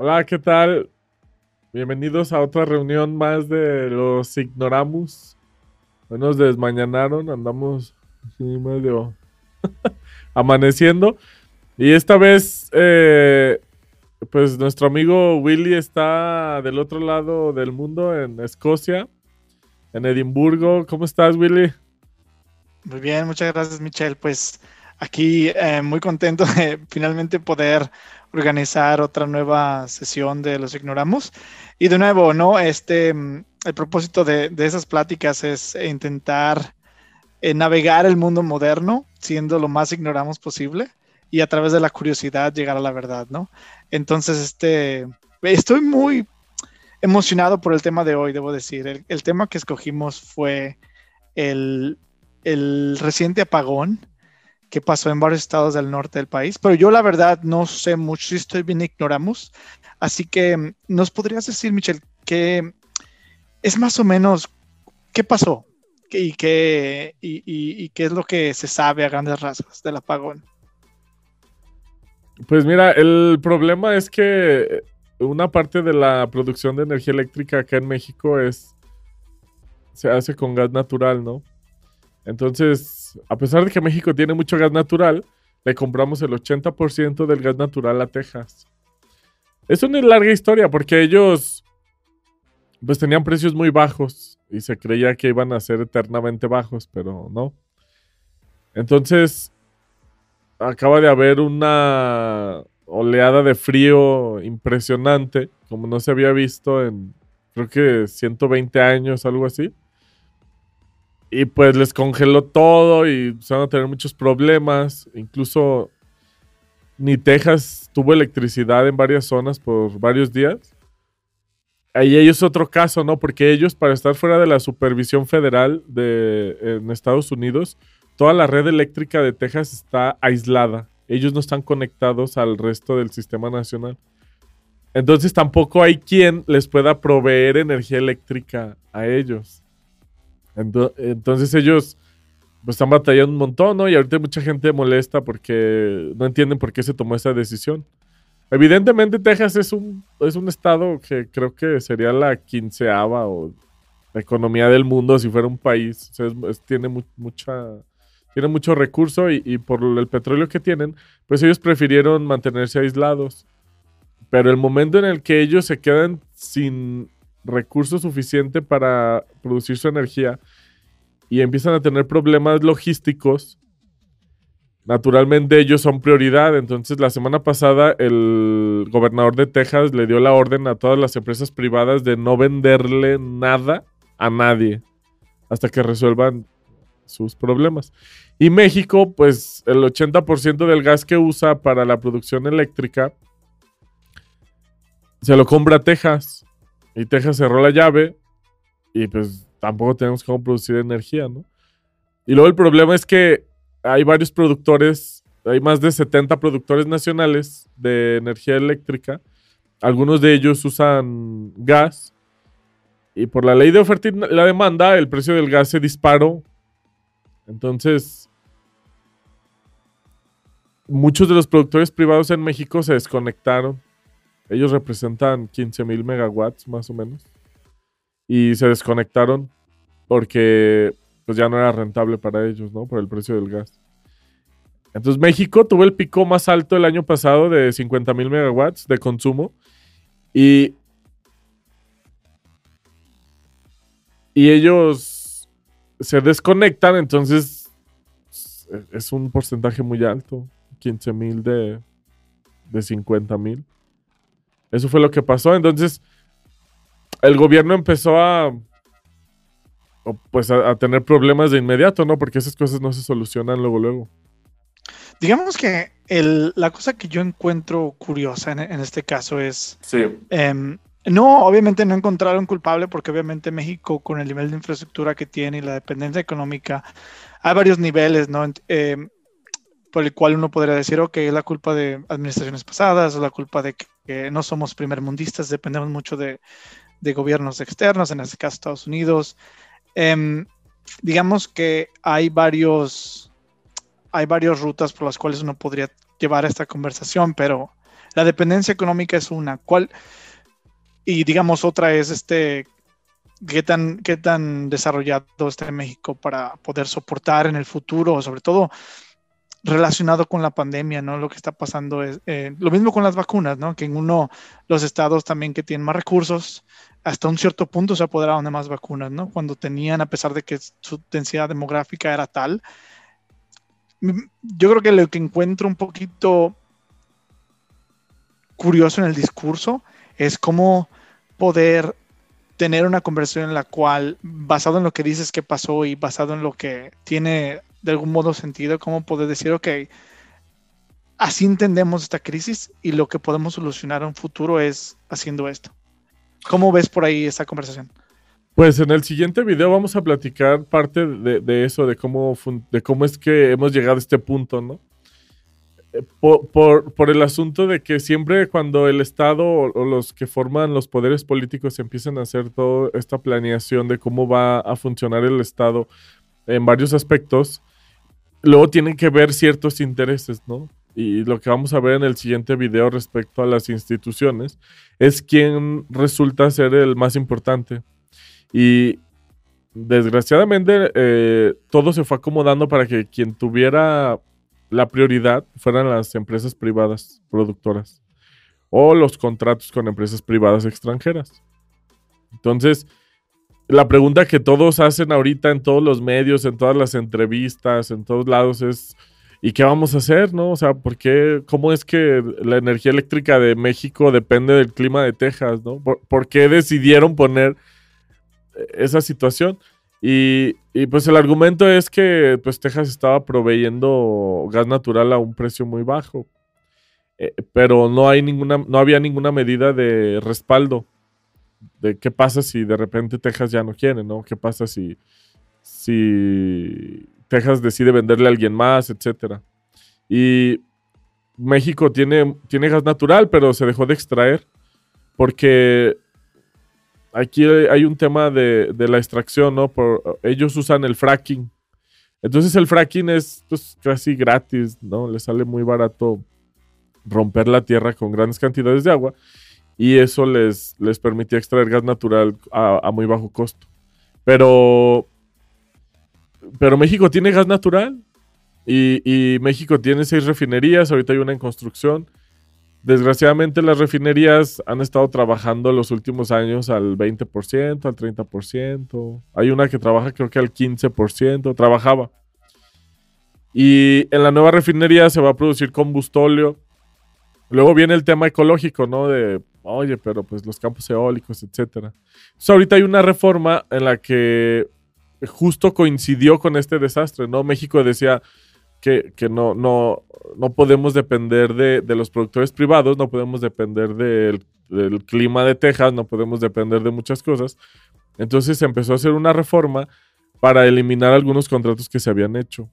Hola, ¿qué tal? Bienvenidos a otra reunión más de los Ignoramus. Hoy nos desmañanaron, andamos medio amaneciendo. Y esta vez, eh, pues nuestro amigo Willy está del otro lado del mundo, en Escocia, en Edimburgo. ¿Cómo estás, Willy? Muy bien, muchas gracias, Michelle. Pues aquí eh, muy contento de finalmente poder organizar otra nueva sesión de Los Ignoramos. Y de nuevo, ¿no? Este, mm, el propósito de, esas pláticas es intentar eh, navegar el mundo moderno siendo lo más ignoramos posible y a través de la curiosidad llegar a la verdad, ¿no? Entonces, este, estoy muy emocionado por el tema de hoy, debo decir. El, tema que escogimos fue el, el reciente apagón que pasó en varios estados del norte del país, pero yo la verdad no sé mucho, si estoy bien ignoramos, así que nos podrías decir, Michelle, que es más o menos qué pasó y qué, y, qué es lo que se sabe a grandes rasgos del apagón. Pues mira, el problema es que una parte de la producción de energía eléctrica acá en México es se hace con gas natural, ¿no? Entonces, a pesar de que México tiene mucho gas natural, le compramos el 80% del gas natural a Texas. Es una larga historia porque ellos pues tenían precios muy bajos y se creía que iban a ser eternamente bajos, pero no. Entonces, acaba de haber una oleada de frío impresionante, como no se había visto en creo que 120 años, algo así. Y pues les congeló todo y se van a tener muchos problemas. Incluso ni Texas tuvo electricidad en varias zonas por varios días. Ahí ellos otro caso, ¿no? Porque ellos, para estar fuera de la supervisión federal de, en Estados Unidos, toda la red eléctrica de Texas está aislada. Ellos no están conectados al resto del sistema nacional. Entonces tampoco hay quien les pueda proveer energía eléctrica a ellos. Entonces ellos pues, están batallando un montón, ¿no? Y ahorita mucha gente molesta porque no entienden por qué se tomó esa decisión. Evidentemente Texas es un, es un estado que creo que sería la quinceava o economía del mundo si fuera un país. tiene mucha tiene mucho recurso y, y, por el petróleo que tienen, pues ellos prefirieron mantenerse aislados. Pero el momento en el que ellos se quedan sin recurso suficiente para producir su energía y empiezan a tener problemas logísticos, naturalmente ellos son prioridad. Entonces, la semana pasada el gobernador de Texas le dio la orden a todas las empresas privadas de no venderle nada a nadie hasta que resuelvan sus problemas. Y México, pues el 80% del gas que usa para la producción eléctrica se lo compra Texas. Y Texas cerró la llave y pues tampoco tenemos cómo producir energía, ¿no? Y luego el problema es que hay varios productores, hay más de 70 productores nacionales de energía eléctrica. Algunos de ellos usan gas. Y por la ley de oferta y la demanda, el precio del gas se disparó. Entonces, muchos de los productores privados en México se desconectaron. Ellos representan 15 mil megawatts más o menos y se desconectaron porque pues ya no era rentable para ellos, ¿no? Por el precio del gas. Entonces México tuvo el pico más alto el año pasado de 50 mil megawatts de consumo y, y ellos se desconectan, entonces es un porcentaje muy alto, 15 mil de, de 50 mil. Eso fue lo que pasó, entonces el gobierno empezó a pues a, tener problemas de inmediato, ¿no? Porque esas cosas no se solucionan luego, luego. Digamos que la cosa que yo encuentro curiosa en, este caso es... Sí. Em, no, obviamente no encontraron culpable porque obviamente México con el nivel de infraestructura que tiene y la dependencia económica, hay varios niveles, ¿no? Em, por el cual uno podría decir, ok, es la culpa de administraciones pasadas, o la culpa de que no somos primermundistas, dependemos mucho de, de gobiernos externos, en este caso Estados Unidos. Em, digamos que hay varios, hay varias rutas por las cuales uno podría llevar esta conversación, pero La dependencia económica es una. ¿Cuál? Y digamos, otra es este. ¿Qué tan, qué tan desarrollado está México para poder soportar en el futuro, sobre todo relacionado con la pandemia, ¿no? Lo que está pasando es eh, lo mismo con las vacunas, ¿no? Que en uno, los estados también que tienen más recursos, hasta un cierto punto se apoderaron de más vacunas, ¿no? Cuando tenían, a pesar de que su densidad demográfica era tal. Yo creo que lo que encuentro un poquito curioso en el discurso es cómo poder tener una conversación en la cual, basado en lo que dices que pasó y basado en lo que tiene de algún modo sentido, cómo poder decir, ok, así entendemos esta crisis y lo que podemos solucionar en un futuro es haciendo esto. ¿Cómo ves por ahí esta conversación? Pues en el siguiente video vamos a platicar parte de, eso, de cómo, de cómo es que hemos llegado a este punto, ¿no? Eh, por, por, el asunto de que siempre cuando el Estado o, los que forman los poderes políticos empiezan a hacer toda esta planeación de cómo va a funcionar el Estado en varios aspectos, luego tienen que ver ciertos intereses, ¿no? Y lo que vamos a ver en el siguiente video respecto a las instituciones es quién resulta ser el más importante. Y desgraciadamente eh, todo se fue acomodando para que quien tuviera la prioridad fueran las empresas privadas productoras o los contratos con empresas privadas extranjeras. Entonces, la pregunta que todos hacen ahorita en todos los medios, en todas las entrevistas, en todos lados es, ¿y qué vamos a hacer? ¿No? O sea, ¿por qué, cómo es que la energía eléctrica de México depende del clima de Texas? ¿no? ¿Por, qué decidieron poner esa situación? Y, pues el argumento es que pues Texas estaba proveyendo gas natural a un precio muy bajo, eh, pero no, hay ninguna, no había ninguna medida de respaldo de qué pasa si de repente Texas ya no quiere, ¿no? ¿Qué pasa si, si Texas decide venderle a alguien más, etcétera? Y México tiene, tiene gas natural, pero se dejó de extraer porque aquí hay un tema de, la extracción, ¿no? Por, ellos usan el fracking. Entonces el fracking es pues, casi gratis, ¿no? Le sale muy barato romper la tierra con grandes cantidades de agua y eso les, les permitía extraer gas natural a, muy bajo costo. Pero, pero México tiene gas natural y, México tiene seis refinerías, ahorita hay una en construcción. Desgraciadamente las refinerías han estado trabajando los últimos años al 20%, al 30%. Hay una que trabaja creo que al 15%, trabajaba. Y en la nueva refinería se va a producir combustóleo. Luego viene el tema ecológico, ¿no? De oye, pero pues los campos eólicos, etcétera. Ahorita hay una reforma en la que justo coincidió con este desastre, ¿no? México decía que, no, no, no podemos depender de, los productores privados, no podemos depender del, del clima de Texas, no podemos depender de muchas cosas. Entonces se empezó a hacer una reforma para eliminar algunos contratos que se habían hecho.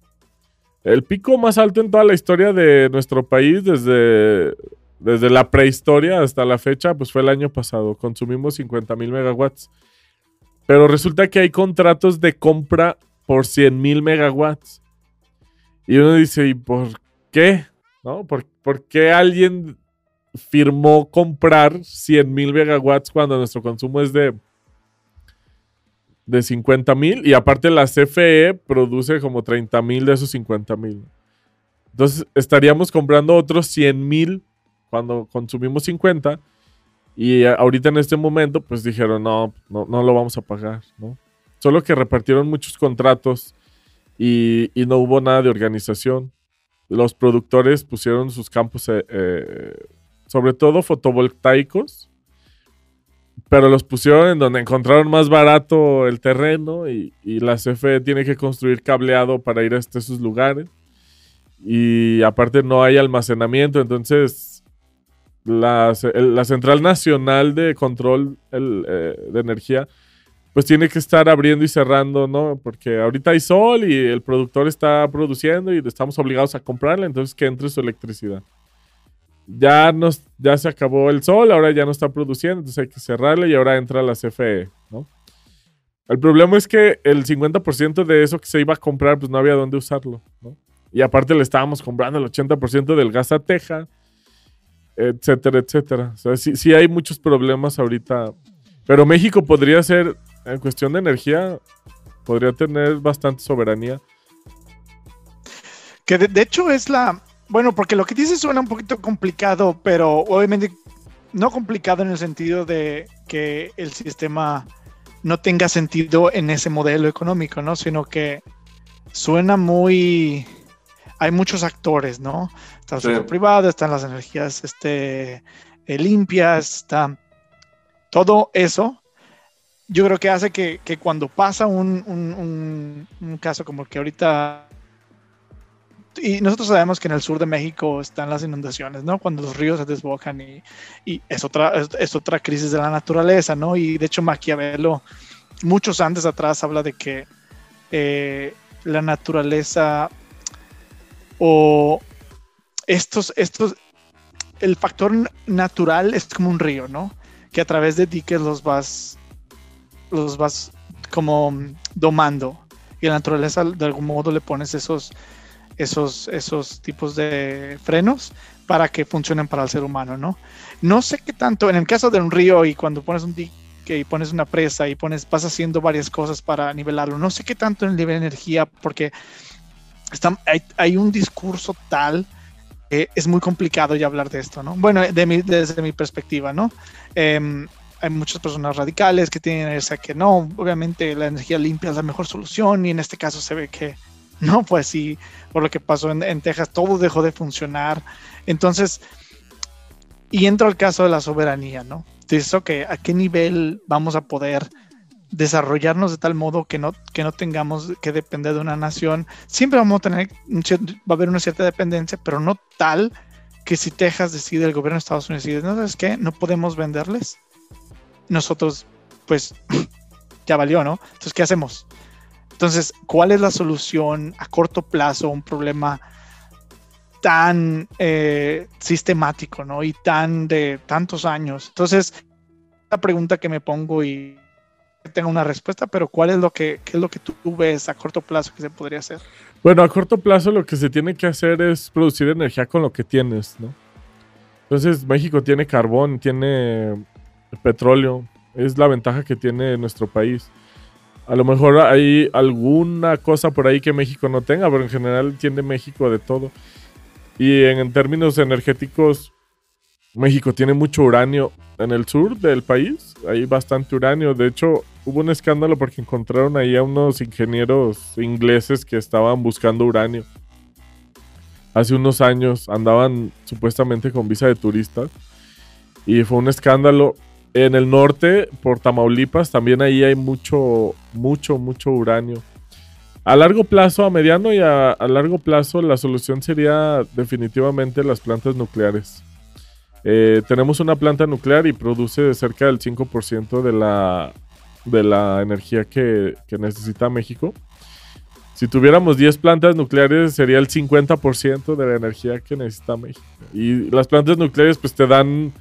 El pico más alto en toda la historia de nuestro país desde desde la prehistoria hasta la fecha, pues fue el año pasado. Consumimos 50 mil megawatts. Pero resulta que hay contratos de compra por 100 mil megawatts. Y uno dice, ¿y por qué? ¿No? ¿Por, qué alguien firmó comprar 100 mil megawatts cuando nuestro consumo es de, de 50 mil? Y aparte la CFE produce como 30 mil de esos 50 mil. Entonces estaríamos comprando otros 100 mil cuando consumimos 50 y ahorita en este momento pues dijeron no, no, no lo vamos a pagar, ¿no? Solo que repartieron muchos contratos y, no hubo nada de organización. Los productores pusieron sus campos, eh, eh, sobre todo fotovoltaicos, pero los pusieron en donde encontraron más barato el terreno y, la CFE tiene que construir cableado para ir a esos lugares. Y aparte no hay almacenamiento, entonces la, Central Nacional de Control eh, de Energía, pues tiene que estar abriendo y cerrando, ¿no? Porque ahorita hay sol y el productor está produciendo y estamos obligados a comprarle, entonces que entre su electricidad. Ya, nos, ya se acabó el sol, ahora ya no está produciendo, entonces hay que cerrarle y ahora entra la CFE, ¿no? El problema es que el 50% de eso que se iba a comprar, pues no había dónde usarlo, ¿no? Y aparte le estábamos comprando el 80% del gas a Texas etcétera, etcétera. O sea, sí, hay muchos problemas ahorita. Pero México podría ser, en cuestión de energía, podría tener bastante soberanía. Que de, hecho es la. Bueno, porque lo que dices suena un poquito complicado, pero obviamente no complicado en el sentido de que el sistema no tenga sentido en ese modelo económico, ¿no? Sino que suena muy. Hay muchos actores, ¿no? Está el sector privado, están las energías este, eh, limpias, está todo eso. Yo creo que hace que, cuando pasa un, un, caso como el que ahorita y nosotros sabemos que en el sur de México están las inundaciones, ¿no? Cuando los ríos se desbocan y, y es, otra, es, otra crisis de la naturaleza, ¿no? Y de hecho Maquiavelo, muchos antes atrás, habla de que eh, la naturaleza o estos, estos, el factor natural es como un río, ¿no? Que a través de diques los vas, los vas como domando. Y la naturaleza de algún modo le pones esos, esos, esos tipos de frenos para que funcionen para el ser humano, ¿no? No sé qué tanto, en el caso de un río y cuando pones un dique y pones una presa y pones, vas haciendo varias cosas para nivelarlo, no sé qué tanto en el nivel de energía, porque está, hay, un discurso tal que es muy complicado ya hablar de esto, ¿no? Bueno, de desde mi perspectiva, ¿no? Em, hay muchas personas radicales que tienen esa que no, obviamente la energía limpia es la mejor solución y en este caso se ve que no, pues sí, por lo que pasó en, Texas, todo dejó de funcionar. Entonces, y entra el caso de la soberanía, ¿no? Dices, ok, ¿a qué nivel vamos a poder desarrollarnos de tal modo que no, que no tengamos que depender de una nación? Siempre vamos a tener, va a haber una cierta dependencia, pero no tal que si Texas decide, el gobierno de Estados Unidos decide, no sabes qué, no podemos venderles. Nosotros, pues, ya valió, ¿no? Entonces, ¿qué hacemos? Entonces, ¿cuál es la solución a corto plazo a un problema tan eh, sistemático, ¿no? Y tan de tantos años. Entonces, la pregunta que me pongo y tengo una respuesta, pero ¿cuál es lo que, es lo que tú ves a corto plazo que se podría hacer? Bueno, a corto plazo lo que se tiene que hacer es producir energía con lo que tienes, ¿no? Entonces, México tiene carbón, tiene petróleo, es la ventaja que tiene nuestro país. A lo mejor hay alguna cosa por ahí que México no tenga, pero en general tiene México de todo. Y en, términos energéticos, México tiene mucho uranio en el sur del país. Hay bastante uranio. De hecho, hubo un escándalo porque encontraron ahí a unos ingenieros ingleses que estaban buscando uranio. Hace unos años andaban supuestamente con visa de turistas. Y fue un escándalo en el norte, por Tamaulipas, también ahí hay mucho, mucho, mucho uranio. A largo plazo, a mediano y a, largo plazo, la solución sería definitivamente las plantas nucleares. Eh, tenemos una planta nuclear y produce cerca del 5% de la, de la energía que, que, necesita México. Si tuviéramos 10 plantas nucleares sería el 50% de la energía que necesita México. Y las plantas nucleares pues te dan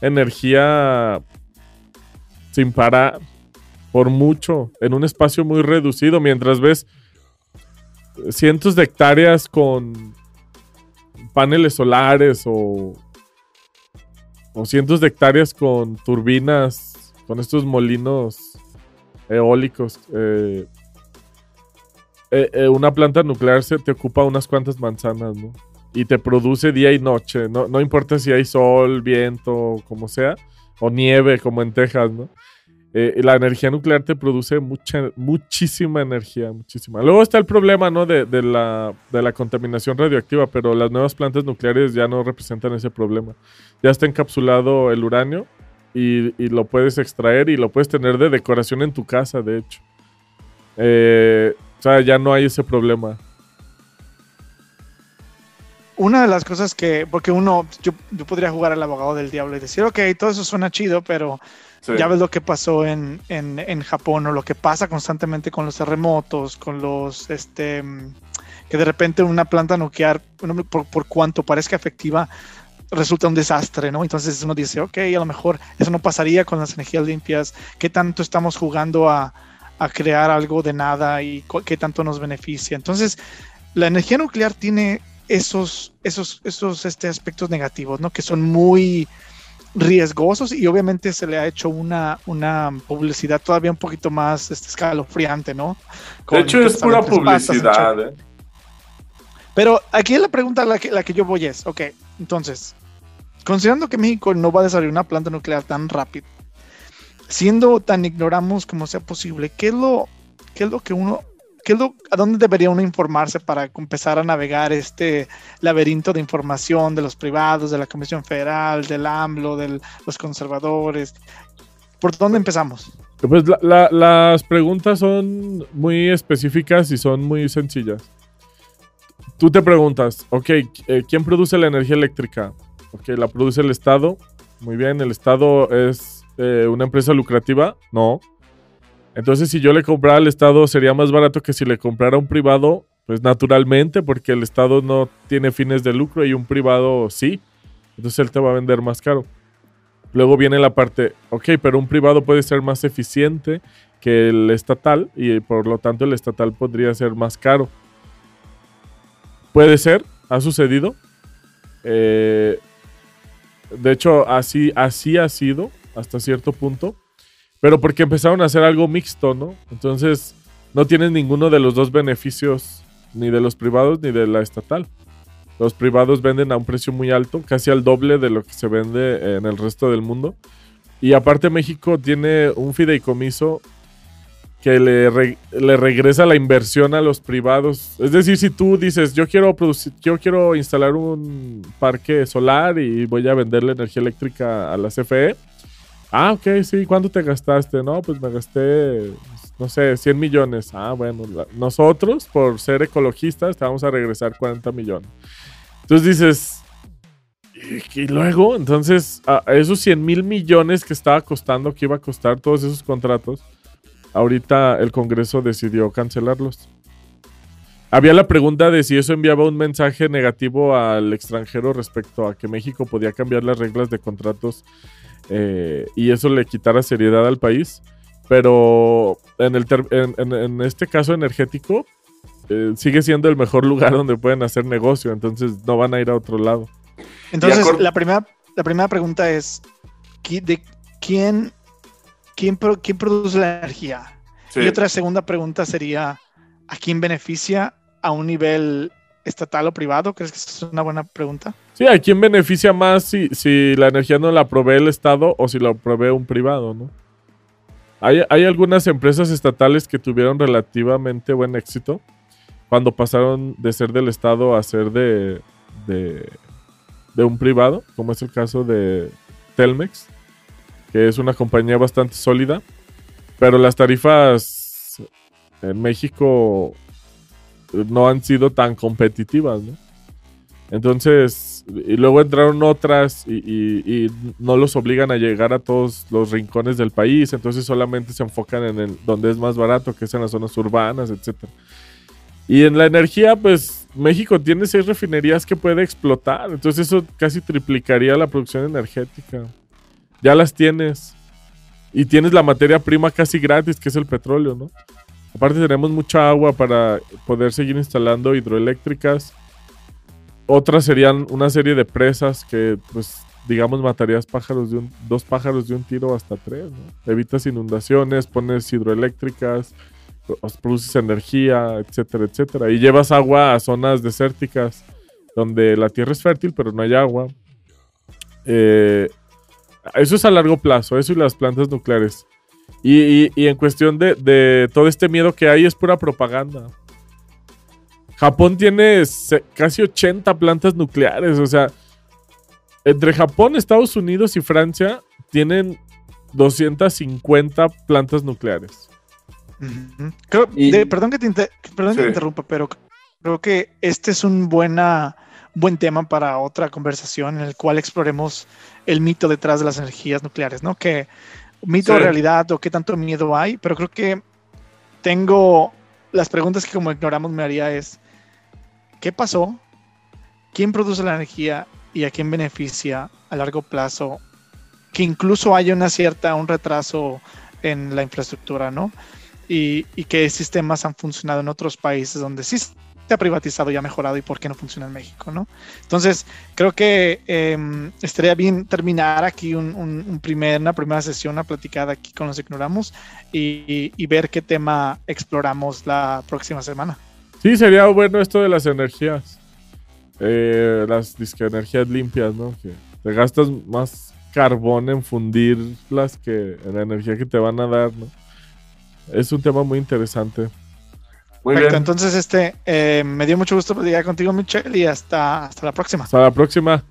energía sin parar por mucho en un espacio muy reducido mientras ves cientos de hectáreas con paneles solares o, o cientos de hectáreas con turbinas, con estos molinos eólicos. Eh, eh, eh, una planta nuclear se te ocupa unas cuantas manzanas, ¿no? Y te produce día y noche, no, no importa si hay sol, viento, como sea o nieve como en Texas, ¿no? La energía nuclear te produce mucha, muchísima energía, muchísima. Luego está el problema, ¿no? De, la, de la contaminación radioactiva, pero las nuevas plantas nucleares ya no representan ese problema. Ya está encapsulado el uranio y, y lo puedes extraer y lo puedes tener de decoración en tu casa, de hecho. Eh, o sea, ya no hay ese problema una de las cosas que, porque uno, yo, yo, podría jugar al abogado del diablo y decir, ok, todo eso suena chido, pero ya ves lo que pasó en, en, en, Japón o lo que pasa constantemente con los terremotos, con los, este, que de repente una planta nuclear, por, por cuanto parezca efectiva, resulta un desastre, ¿no? Entonces uno dice, ok, a lo mejor eso no pasaría con las energías limpias, ¿qué tanto estamos jugando a, a crear algo de nada y qué tanto nos beneficia? Entonces, la energía nuclear tiene esos, esos, esos este, aspectos negativos, ¿no? Que son muy riesgosos y obviamente se le ha hecho una, una publicidad todavía un poquito más este, escalofriante, ¿no? de hecho, es pura publicidad. ¿eh? Pero aquí la pregunta la que, la que yo voy es, ok, entonces, considerando que México no va a desarrollar una planta nuclear tan rápido, siendo tan ignoramos como sea posible, ¿qué es lo, qué es lo que uno, qué es lo, a dónde debería uno informarse para empezar a navegar este laberinto de información de los privados, de la Comisión Federal, del AMLO, de los conservadores? ¿Por dónde empezamos? Pues las preguntas son muy específicas y son muy sencillas. Tú te preguntas, ok, eh, ¿quién produce la energía eléctrica? Ok, la produce el Estado. Muy bien, ¿el Estado es eh, una empresa lucrativa? No. Entonces, si yo le comprara al Estado, sería más barato que si le comprara a un privado, pues naturalmente, porque el Estado no tiene fines de lucro y un privado sí. Entonces él te va a vender más caro. Luego viene la parte, ok, pero un privado puede ser más eficiente que el estatal y por lo tanto el estatal podría ser más caro. Puede ser, ha sucedido. Eh, de hecho, así, así ha sido hasta cierto punto. Pero porque empezaron a hacer algo mixto, ¿no? Entonces, no tienen ninguno de los dos beneficios, ni de los privados ni de la estatal. Los privados venden a un precio muy alto, casi al doble de lo que se vende en el resto del mundo. Y aparte México tiene un fideicomiso que le, regresa la inversión a los privados. Es decir, si tú dices, yo quiero producir, yo quiero instalar un parque solar y voy a venderle energía eléctrica a la CFE. Ah, ok, sí, ¿cuánto te gastaste? No, pues me gasté, no sé, 100 millones. Ah, bueno, nosotros, por ser ecologistas, te vamos a regresar 40 millones. Entonces dices, y, luego, entonces, a esos 100 mil millones que estaba costando, que iba a costar todos esos contratos, ahorita el Congreso decidió cancelarlos. Había la pregunta de si eso enviaba un mensaje negativo al extranjero respecto a que México podía cambiar las reglas de contratos eh, y eso le quitara seriedad al país. Pero en, el en, este caso energético eh, sigue siendo el mejor lugar donde pueden hacer negocio, entonces no van a ir a otro lado. Entonces la primera, la primera pregunta es, ¿de quién ¿quién, quién produce la energía? Y otra segunda pregunta sería, ¿a quién beneficia a un nivel estatal o privado? ¿Crees que es una buena pregunta? Sí, ¿a quién beneficia más si, si la energía no la provee el Estado o si la provee un privado, no? Hay, hay, algunas empresas estatales que tuvieron relativamente buen éxito cuando pasaron de ser del Estado a ser de, de, de un privado, como es el caso de Telmex que es una compañía bastante sólida, pero las tarifas en México no han sido tan competitivas. Entonces, y luego entraron otras y, no los obligan a llegar a todos los rincones del país, entonces solamente se enfocan en el, donde es más barato, que es en las zonas urbanas, etc. Y en la energía, pues México tiene seis refinerías que puede explotar, entonces eso casi triplicaría la producción energética ya las tienes. Y tienes la materia prima casi gratis, que es el petróleo, ¿no? Aparte tenemos mucha agua para poder seguir instalando hidroeléctricas. Otras serían una serie de presas que, pues, digamos, matarías pájaros de un, dos pájaros de un tiro hasta tres, ¿no? Evitas inundaciones, pones hidroeléctricas, produces energía, etcétera, etcétera. Y llevas agua a zonas desérticas donde la tierra es fértil, pero no hay agua. Eh, eso es a largo plazo, eso y las plantas nucleares. Y, en cuestión de, todo este miedo que hay, es pura propaganda. Japón tiene casi 80 plantas nucleares, o sea, entre Japón, Estados Unidos y Francia tienen 250 plantas nucleares. perdón que te, perdón que te interrumpa, pero creo que este es un buena buen tema para otra conversación en el cual exploremos el mito detrás de las energías nucleares, ¿no? Que mito o realidad o qué tanto miedo hay, pero creo que tengo las preguntas que como ignoramos me haría es, ¿qué pasó? ¿Quién produce la energía y a quién beneficia a largo plazo? Que incluso haya una cierta, un retraso en la infraestructura, ¿no? Y, y qué sistemas han funcionado en otros países donde sí se ha privatizado y ha mejorado y por qué no funciona en México, ¿no? Entonces, creo que em, estaría bien terminar aquí una primera sesión, una platicada aquí con los ignoramos y, ver qué tema exploramos la próxima semana. Sí, sería bueno esto de las energías. Eh, las energías limpias, ¿no? Que te gastas más carbón en fundirlas que en la energía que te van a dar, ¿no? Es un tema muy interesante. Muy Perfecto, entonces este, eh, me dio mucho gusto platicar contigo, Michelle, y hasta, hasta la próxima. Hasta la próxima.